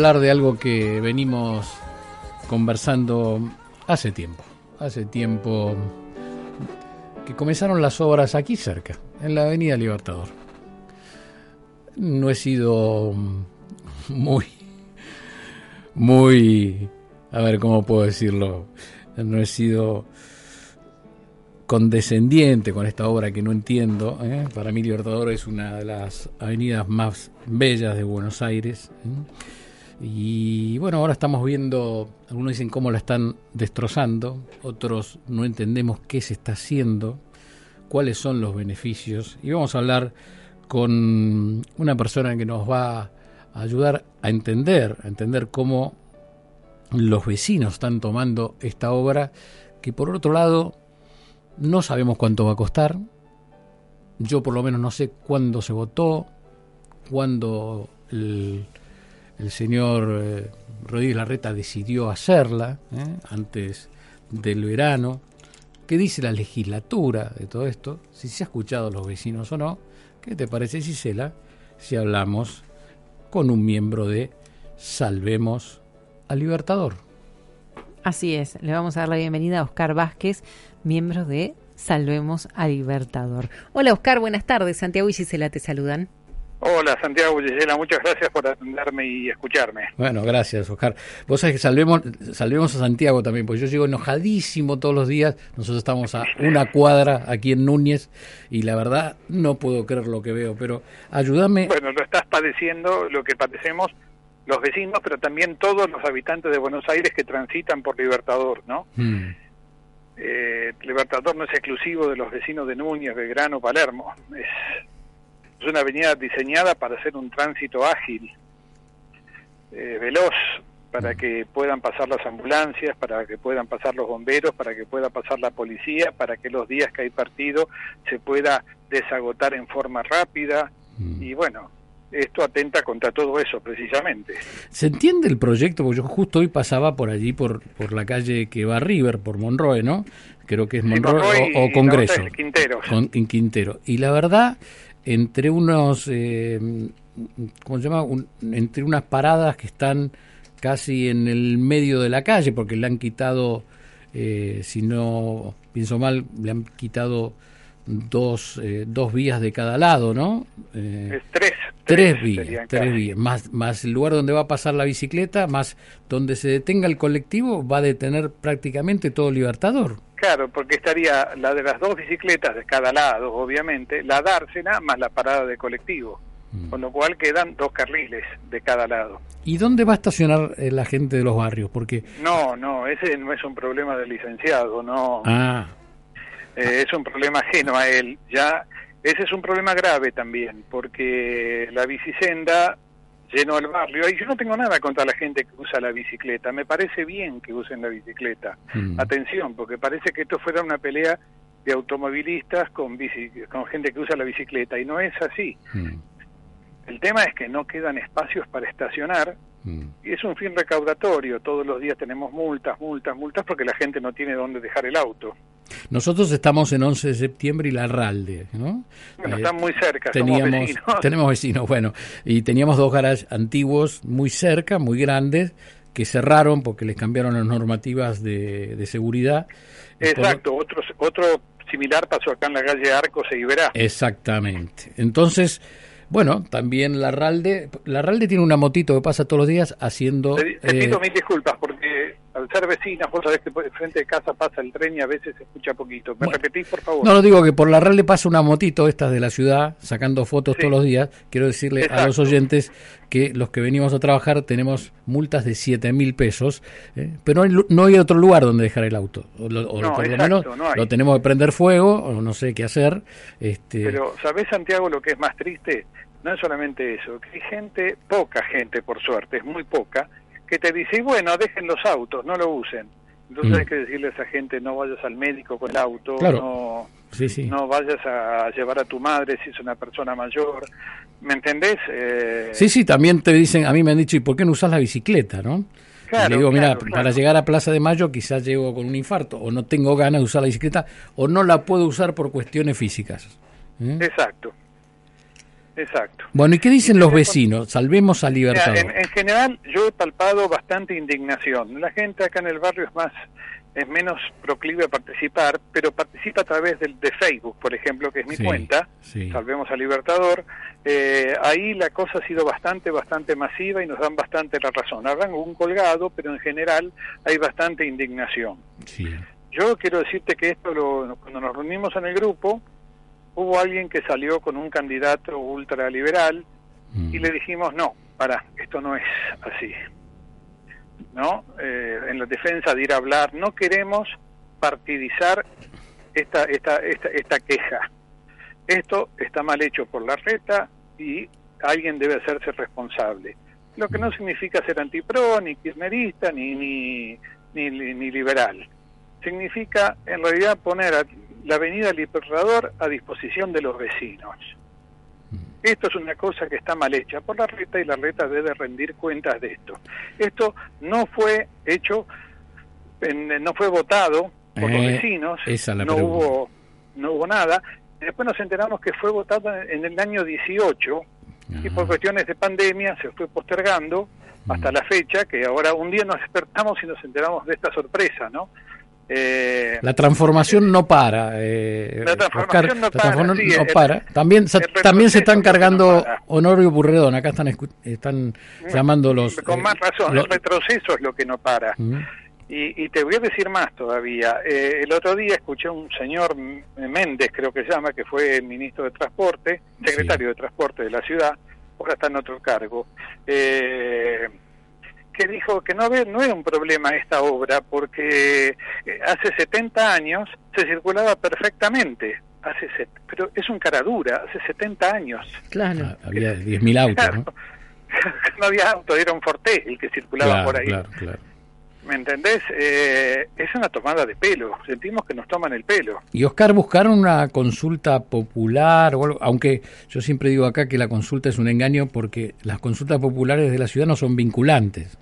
hablar de algo que venimos conversando hace tiempo. Hace tiempo que comenzaron las obras aquí cerca, en la Avenida Libertador. No he sido muy, muy, a ver cómo puedo decirlo, no he sido condescendiente con esta obra que no entiendo. ¿eh? Para mí Libertador es una de las avenidas más bellas de Buenos Aires. ¿eh? Y bueno, ahora estamos viendo, algunos dicen cómo la están destrozando, otros no entendemos qué se está haciendo, cuáles son los beneficios. Y vamos a hablar con una persona que nos va a ayudar a entender, a entender cómo los vecinos están tomando esta obra, que por otro lado no sabemos cuánto va a costar. Yo por lo menos no sé cuándo se votó, cuándo el, el señor eh, Rodríguez Larreta decidió hacerla eh, antes del verano. ¿Qué dice la legislatura de todo esto? Si se ha escuchado a los vecinos o no. ¿Qué te parece, Gisela, si hablamos con un miembro de Salvemos al Libertador? Así es, le vamos a dar la bienvenida a Oscar Vázquez, miembro de Salvemos al Libertador. Hola Oscar, buenas tardes. Santiago y Gisela te saludan. Hola Santiago Gisela, muchas gracias por atenderme y escucharme. Bueno, gracias Oscar. Vos sabés que salvemos, salvemos a Santiago también, porque yo llego enojadísimo todos los días. Nosotros estamos a una cuadra aquí en Núñez y la verdad no puedo creer lo que veo, pero ayúdame. Bueno, lo estás padeciendo, lo que padecemos los vecinos, pero también todos los habitantes de Buenos Aires que transitan por Libertador, ¿no? Hmm. Eh, Libertador no es exclusivo de los vecinos de Núñez, Belgrano, Palermo. Es es una avenida diseñada para hacer un tránsito ágil, eh, veloz, para que puedan pasar las ambulancias, para que puedan pasar los bomberos, para que pueda pasar la policía, para que los días que hay partido se pueda desagotar en forma rápida. Mm. Y bueno, esto atenta contra todo eso precisamente. ¿Se entiende el proyecto? Porque yo justo hoy pasaba por allí, por, por la calle que va a River, por Monroe, ¿no? Creo que es Monroe, o, Congreso. Quintero. Con, en Quintero. Y la verdad entre unos, eh, ¿cómo se llama? entre unas paradas que están casi en el medio de la calle, porque le han quitado, eh, si no pienso mal, le han quitado dos, eh, dos vías de cada lado, ¿no? Eh, tres. Tres, vías, tres vías. Más, más el lugar donde va a pasar la bicicleta, más donde se detenga el colectivo, va a detener prácticamente todo Libertador. Claro, porque estaría la de las dos bicicletas de cada lado, obviamente, la dársena más la parada de colectivo, mm. con lo cual quedan dos carriles de cada lado. ¿Y dónde va a estacionar eh, la gente de los barrios? Porque no, no, ese no es un problema del licenciado, no. Ah. Eh, es un problema ajeno a él. Ya ese es un problema grave también, porque la bicisenda lleno el barrio. Y yo no tengo nada contra la gente que usa la bicicleta. Me parece bien que usen la bicicleta. Mm. Atención, porque parece que esto fuera una pelea de automovilistas con, con gente que usa la bicicleta. Y no es así. Mm. El tema es que no quedan espacios para estacionar. Mm. Y es un fin recaudatorio. Todos los días tenemos multas, multas, multas, porque la gente no tiene dónde dejar el auto. Nosotros estamos en 11 de septiembre y la Ralde, ¿no? Bueno, están muy cerca, teníamos, vecinos. Tenemos vecinos, bueno, y teníamos dos garages antiguos muy cerca, muy grandes, que cerraron porque les cambiaron las normativas de, seguridad. Exacto, otro, otro similar pasó acá en la calle Arcos e Iberá. Exactamente. Entonces, bueno, también la Ralde, la Ralde tiene una motito que pasa todos los días haciendo... Te, pido eh, mil disculpas porque al ser vecinas, vos sabés que frente de casa pasa el tren y a veces se escucha poquito. ¿Me repetís, por favor? No, lo digo que por la Ralde pasa una motito estas de la ciudad, sacando fotos todos los días. Quiero decirle a los oyentes que los que venimos a trabajar tenemos multas de 7 mil pesos, ¿eh? pero no hay, otro lugar donde dejar el auto. O, por lo menos lo tenemos que prender fuego, o no sé qué hacer. Este... Pero, ¿sabés, Santiago, lo que es más triste? no es solamente eso, que hay gente, poca gente por suerte, es muy poca, que te dice, bueno, dejen los autos, no lo usen. Entonces mm. hay que decirle a esa gente, no vayas al médico con el auto, no, no vayas a llevar a tu madre si es una persona mayor. ¿Me entendés? Eh... Sí, sí, también te dicen, a mí me han dicho, ¿y por qué no usas la bicicleta, no? Claro, le digo, mira, para llegar a Plaza de Mayo quizás llego con un infarto, o no tengo ganas de usar la bicicleta, o no la puedo usar por cuestiones físicas. ¿eh? Exacto. Exacto. Bueno, ¿y qué dicen los vecinos? Salvemos a Libertador. en, general, yo he palpado bastante indignación. La gente acá en el barrio es más es menos proclive a participar, pero participa a través de, de Facebook, por ejemplo, que es mi cuenta, Salvemos a Libertador. Eh, ahí la cosa ha sido bastante, bastante masiva y nos dan bastante la razón. Habrán un colgado, pero en general hay bastante indignación. Yo quiero decirte que esto, lo, cuando nos reunimos en el grupo, hubo alguien que salió con un candidato ultraliberal mm. y le dijimos, no, para, esto no es así. ¿No? Eh, en la defensa de ir a hablar, no queremos partidizar esta, esta, esta, esta queja. Esto está mal hecho por la reta y alguien debe hacerse responsable. Lo que no significa ser antipro, ni kirchnerista, ni, ni, ni, ni liberal. Significa, en realidad, poner a la avenida Libertador a disposición de los vecinos. Esto es una cosa que está mal hecha por la reta y la reta debe rendir cuentas de esto. Esto no fue hecho, no fue votado por los eh, vecinos, no hubo, no hubo nada. Después nos enteramos que fue votado en el año 18 y por cuestiones de pandemia se fue postergando hasta mm. la fecha, que ahora un día nos despertamos y nos enteramos de esta sorpresa, ¿no? Eh, la transformación no para. Eh, la transformación no, para, también también se están cargando Honorio Burredón. Acá están están llamando los. Con más razón, el retroceso es lo que no para. Y, te voy a decir más todavía. Eh, el otro día escuché a un señor Méndez, creo que se llama, que fue ministro de Transporte, secretario de Transporte de la ciudad, ahora está en otro cargo. Eh, que dijo que no, no era un problema esta obra porque eh, hace 70 años se circulaba perfectamente. Hace pero es un cara dura, hace 70 años. Claro. Ah, había 10.000 autos, ¿no? no había autos, era un Forte el que circulaba por ahí. Claro, claro. ¿Me entendés? Eh, es una tomada de pelo, sentimos que nos toman el pelo. Y Oscar, buscaron una consulta popular, o algo, aunque yo siempre digo acá que la consulta es un engaño porque las consultas populares de la ciudad no son vinculantes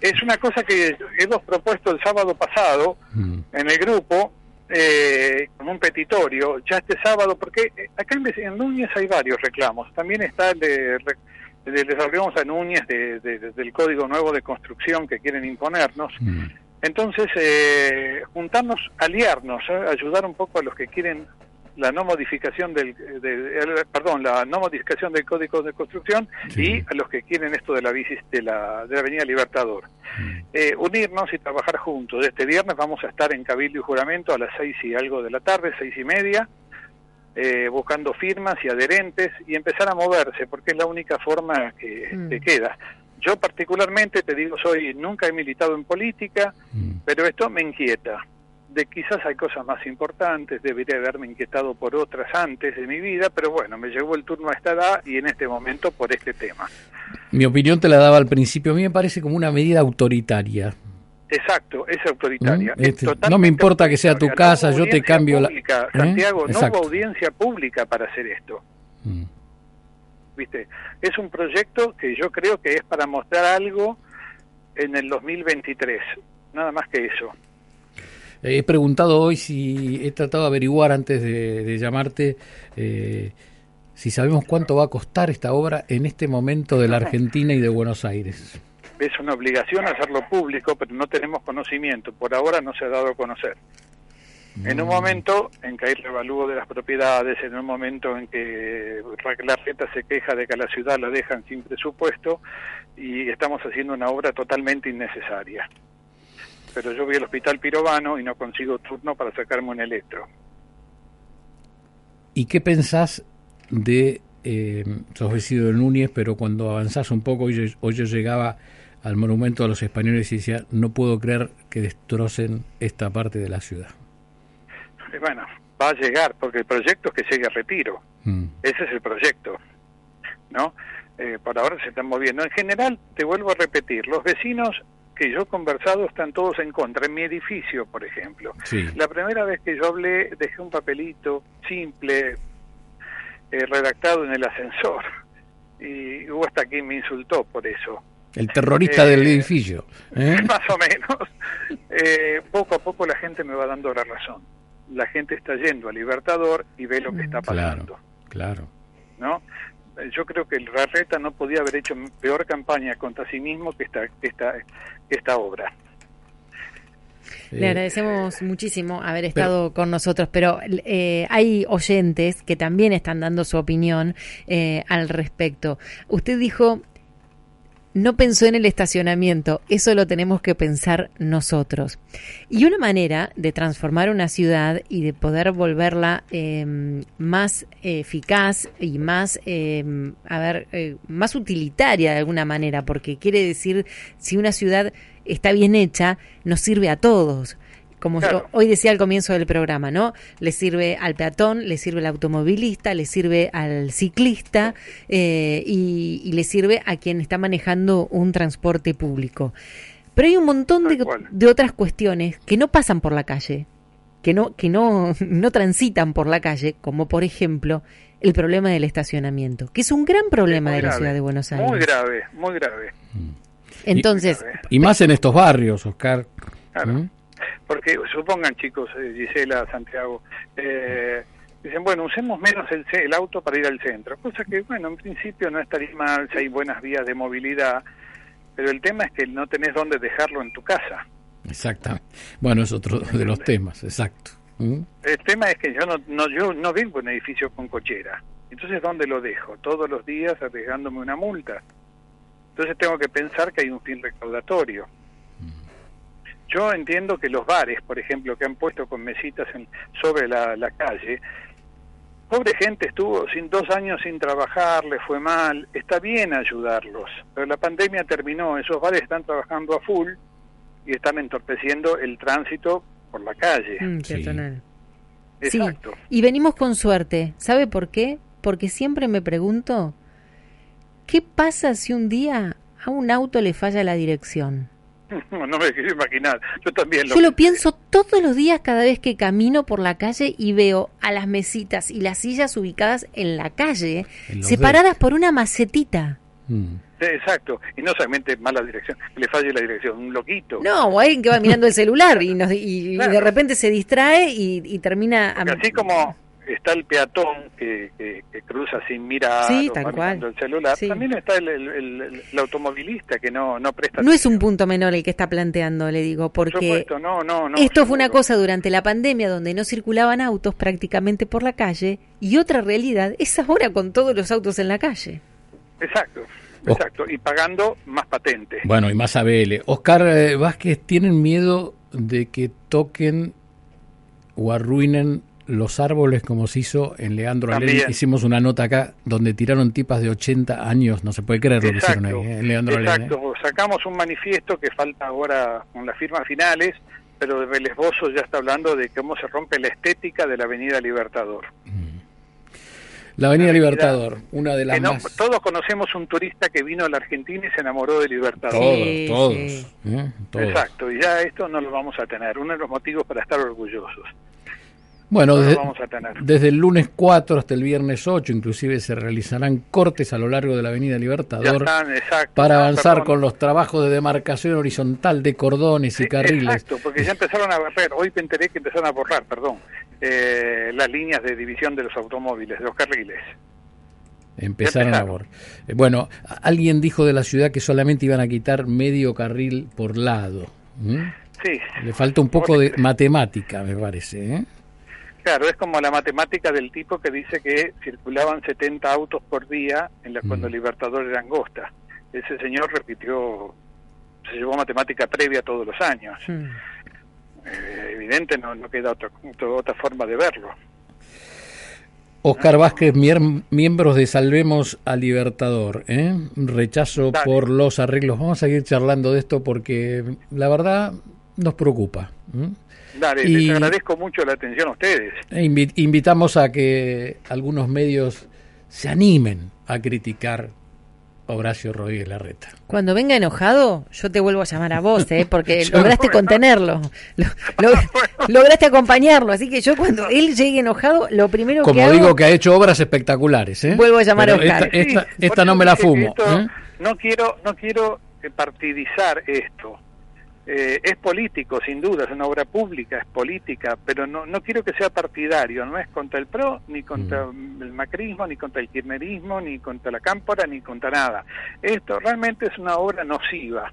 es una cosa que hemos propuesto el sábado pasado mm. en el grupo, eh, con un petitorio, ya este sábado, porque eh, acá en, Núñez hay varios reclamos. También está el de, de a Núñez del Código Nuevo de Construcción que quieren imponernos. Mm. Entonces, eh, juntarnos, aliarnos, ayudar un poco a los que quieren la no modificación del perdón la no modificación del código de construcción y a los que quieren esto de la bici de la, de la avenida Libertador mm. eh, unirnos y trabajar juntos este viernes vamos a estar en cabildo y juramento a las seis y algo de la tarde seis y media eh, buscando firmas y adherentes y empezar a moverse porque es la única forma que, mm. que queda yo particularmente te digo soy nunca he militado en política mm. pero esto me inquieta de quizás hay cosas más importantes, debería haberme inquietado por otras antes de mi vida, pero bueno, me llegó el turno a esta edad y en este momento por este tema. Mi opinión te la daba al principio, a mí me parece como una medida autoritaria. Exacto, es autoritaria. ¿Mm? Este, no me importa que sea tu casa, yo te cambio la... ¿Eh? Santiago, no hubo audiencia pública para hacer esto. Mm. ¿Viste? Es un proyecto que yo creo que es para mostrar algo en el 2023, nada más que eso. He preguntado hoy si he tratado de averiguar antes de, llamarte eh, si sabemos cuánto va a costar esta obra en este momento de la Argentina y de Buenos Aires. Es una obligación hacerlo público, pero no tenemos conocimiento. Por ahora no se ha dado a conocer. En un mm. momento en que hay revalúo de las propiedades, en un momento en que la reta se queja de que a la ciudad la dejan sin presupuesto y estamos haciendo una obra totalmente innecesaria pero yo voy al hospital pirobano y no consigo turno para sacarme un electro. ¿Y qué pensás de, eh, sos vecino de Núñez, pero cuando avanzás un poco, hoy yo, llegaba al monumento a los españoles y decía, no puedo creer que destrocen esta parte de la ciudad? bueno, va a llegar, porque el proyecto es que llegue a retiro. Mm. Ese es el proyecto, ¿no? Eh, por ahora se están moviendo. En general, te vuelvo a repetir, los vecinos que yo he conversado están todos en contra. En mi edificio, por ejemplo. La primera vez que yo hablé, dejé un papelito simple, eh, redactado en el ascensor. Y hubo hasta quien me insultó por eso. El terrorista del eh, edificio. ¿eh? Más o menos. poco a poco la gente me va dando la razón. La gente está yendo a Libertador y ve lo que está pasando. Claro, claro. ¿No? Yo creo que el Rarreta no podía haber hecho peor campaña contra sí mismo que esta, esta, esta obra. Le agradecemos muchísimo haber estado con nosotros, pero eh, hay oyentes que también están dando su opinión eh, al respecto. Usted dijo no pensó en el estacionamiento, eso lo tenemos que pensar nosotros. Y una manera de transformar una ciudad y de poder volverla em, más eficaz y más, em, a ver, eh, más utilitaria de alguna manera, porque quiere decir, si una ciudad está bien hecha, nos sirve a todos como yo hoy decía al comienzo del programa, ¿no? Le sirve al peatón, le sirve al automovilista, le sirve al ciclista eh, y, le sirve a quien está manejando un transporte público. Pero hay un montón de, otras cuestiones que no pasan por la calle, que no, que no, no transitan por la calle, como por ejemplo el problema del estacionamiento, que es un gran problema de la ciudad de Buenos Aires. Muy grave, muy grave. Entonces. Y, más en estos barrios, Oscar. ¿Mm? Porque supongan chicos, eh, Gisela, Santiago, eh, dicen, bueno, usemos menos el, el auto para ir al centro, cosa que, bueno, en principio no estaría mal si hay buenas vías de movilidad, pero el tema es que no tenés dónde dejarlo en tu casa. Exacto. Bueno, es otro de los temas, exacto. ¿Mm? El tema es que yo no, no, yo no vivo en edificio con cochera. Entonces, ¿dónde lo dejo? Todos los días arriesgándome una multa. Entonces tengo que pensar que hay un fin recaudatorio. Yo entiendo que los bares, por ejemplo, que han puesto con mesitas en, sobre la, calle, pobre gente estuvo sin dos años sin trabajar, le fue mal, está bien ayudarlos, pero la pandemia terminó, esos bares están trabajando a full y están entorpeciendo el tránsito por la calle. Mm, sí. Exacto. y venimos con suerte. ¿Sabe por qué? Porque siempre me pregunto, ¿qué pasa si un día a un auto le falla la dirección? No me quiero imaginar, yo también lo Yo lo pienso todos los días cada vez que camino por la calle y veo a las mesitas y las sillas ubicadas en la calle, separadas por una macetita. Mm. exacto, y no solamente mala dirección, le falle la dirección, un loquito. No, o alguien que va mirando el celular y, y, de repente se distrae y, termina... así como está el peatón que, cruza sin mirar sí, el celular, también está el, automovilista que no, no presta No es un punto menor el que está planteando, le digo, porque no, no, no, esto fue una cosa durante la pandemia donde no circulaban autos prácticamente por la calle y otra realidad es ahora con todos los autos en la calle. Exacto. Oh. Exacto, y pagando más patente. Bueno, y más ABL. Oscar eh, Vázquez, ¿tienen miedo de que toquen o arruinen los árboles como se hizo en Leandro Alén. Hicimos una nota acá donde tiraron tipas de 80 años, no se puede creer lo que hicieron ahí, ¿eh? en Leandro Exacto, ¿eh? sacamos un manifiesto que falta ahora con las firmas finales, pero de Vélez ya está hablando de cómo se rompe la estética de la Avenida Libertador. Mm. La Avenida Libertador, una de las más... Todos conocemos un turista que vino a la Argentina y se enamoró de Libertador. todos, ¿eh? todos. Exacto, y ya esto no lo vamos a tener, uno de los motivos para estar orgullosos. Bueno, desde, el lunes 4 hasta el viernes 8 inclusive se realizarán cortes a lo largo de la Avenida Libertador para avanzar con los trabajos de demarcación horizontal de cordones y carriles. Exacto, porque ya empezaron a borrar, hoy me enteré que empezaron a borrar, perdón, eh, las líneas de división de los automóviles, de los carriles. Empezaron, a borrar. Eh, bueno, alguien dijo de la ciudad que solamente iban a quitar medio carril por lado. Sí. Le falta un poco de matemática, me parece. ¿eh? Claro, es como la matemática del tipo que dice que circulaban 70 autos por día en la, cuando mm. Libertador era angosta. Ese señor repitió, se llevó matemática previa todos los años. Mm. Eh, evidente, no, no queda otra, otra forma de verlo. Oscar Vázquez, miembros de Salvemos al Libertador, ¿eh? rechazo por los arreglos. Vamos a seguir charlando de esto porque la verdad nos preocupa. Dale, les agradezco mucho la atención a ustedes. E invitamos a que algunos medios se animen a criticar a Horacio Rodríguez Larreta. Cuando venga enojado, yo te vuelvo a llamar a vos, ¿eh? porque lograste contenerlo, lograste acompañarlo, así que yo cuando él llegue enojado, lo primero Como que Como digo que ha hecho obras espectaculares, ¿eh? Vuelvo a llamar a Oscar. Esta, no me la fumo. ¿eh? No quiero, no quiero partidizar esto Eh, es político, sin duda, es una obra pública, es política, pero no, no quiero que sea partidario, no es contra el PRO, ni contra mm. el macrismo, ni contra el kirchnerismo, ni contra la cámpora, ni contra nada. Esto realmente es una obra nociva,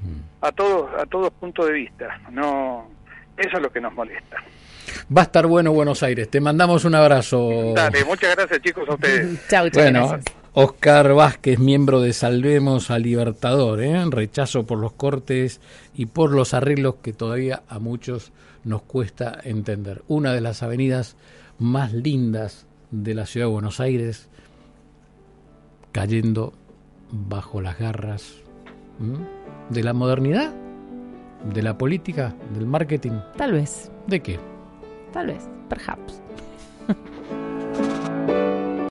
mm. a todos, a todos puntos de vista. No, eso es lo que nos molesta. Va a estar bueno Buenos Aires. Te mandamos un abrazo. Dale, muchas gracias chicos a ustedes. chau, chau. Bueno, Oscar Vázquez, miembro de Salvemos al Libertador, ¿eh? rechazo por los cortes y por los arreglos que todavía a muchos nos cuesta entender. Una de las avenidas más lindas de la ciudad de Buenos Aires, cayendo bajo las garras de la modernidad, de la política, del marketing. Tal vez. ¿De qué? Tal vez, perhaps.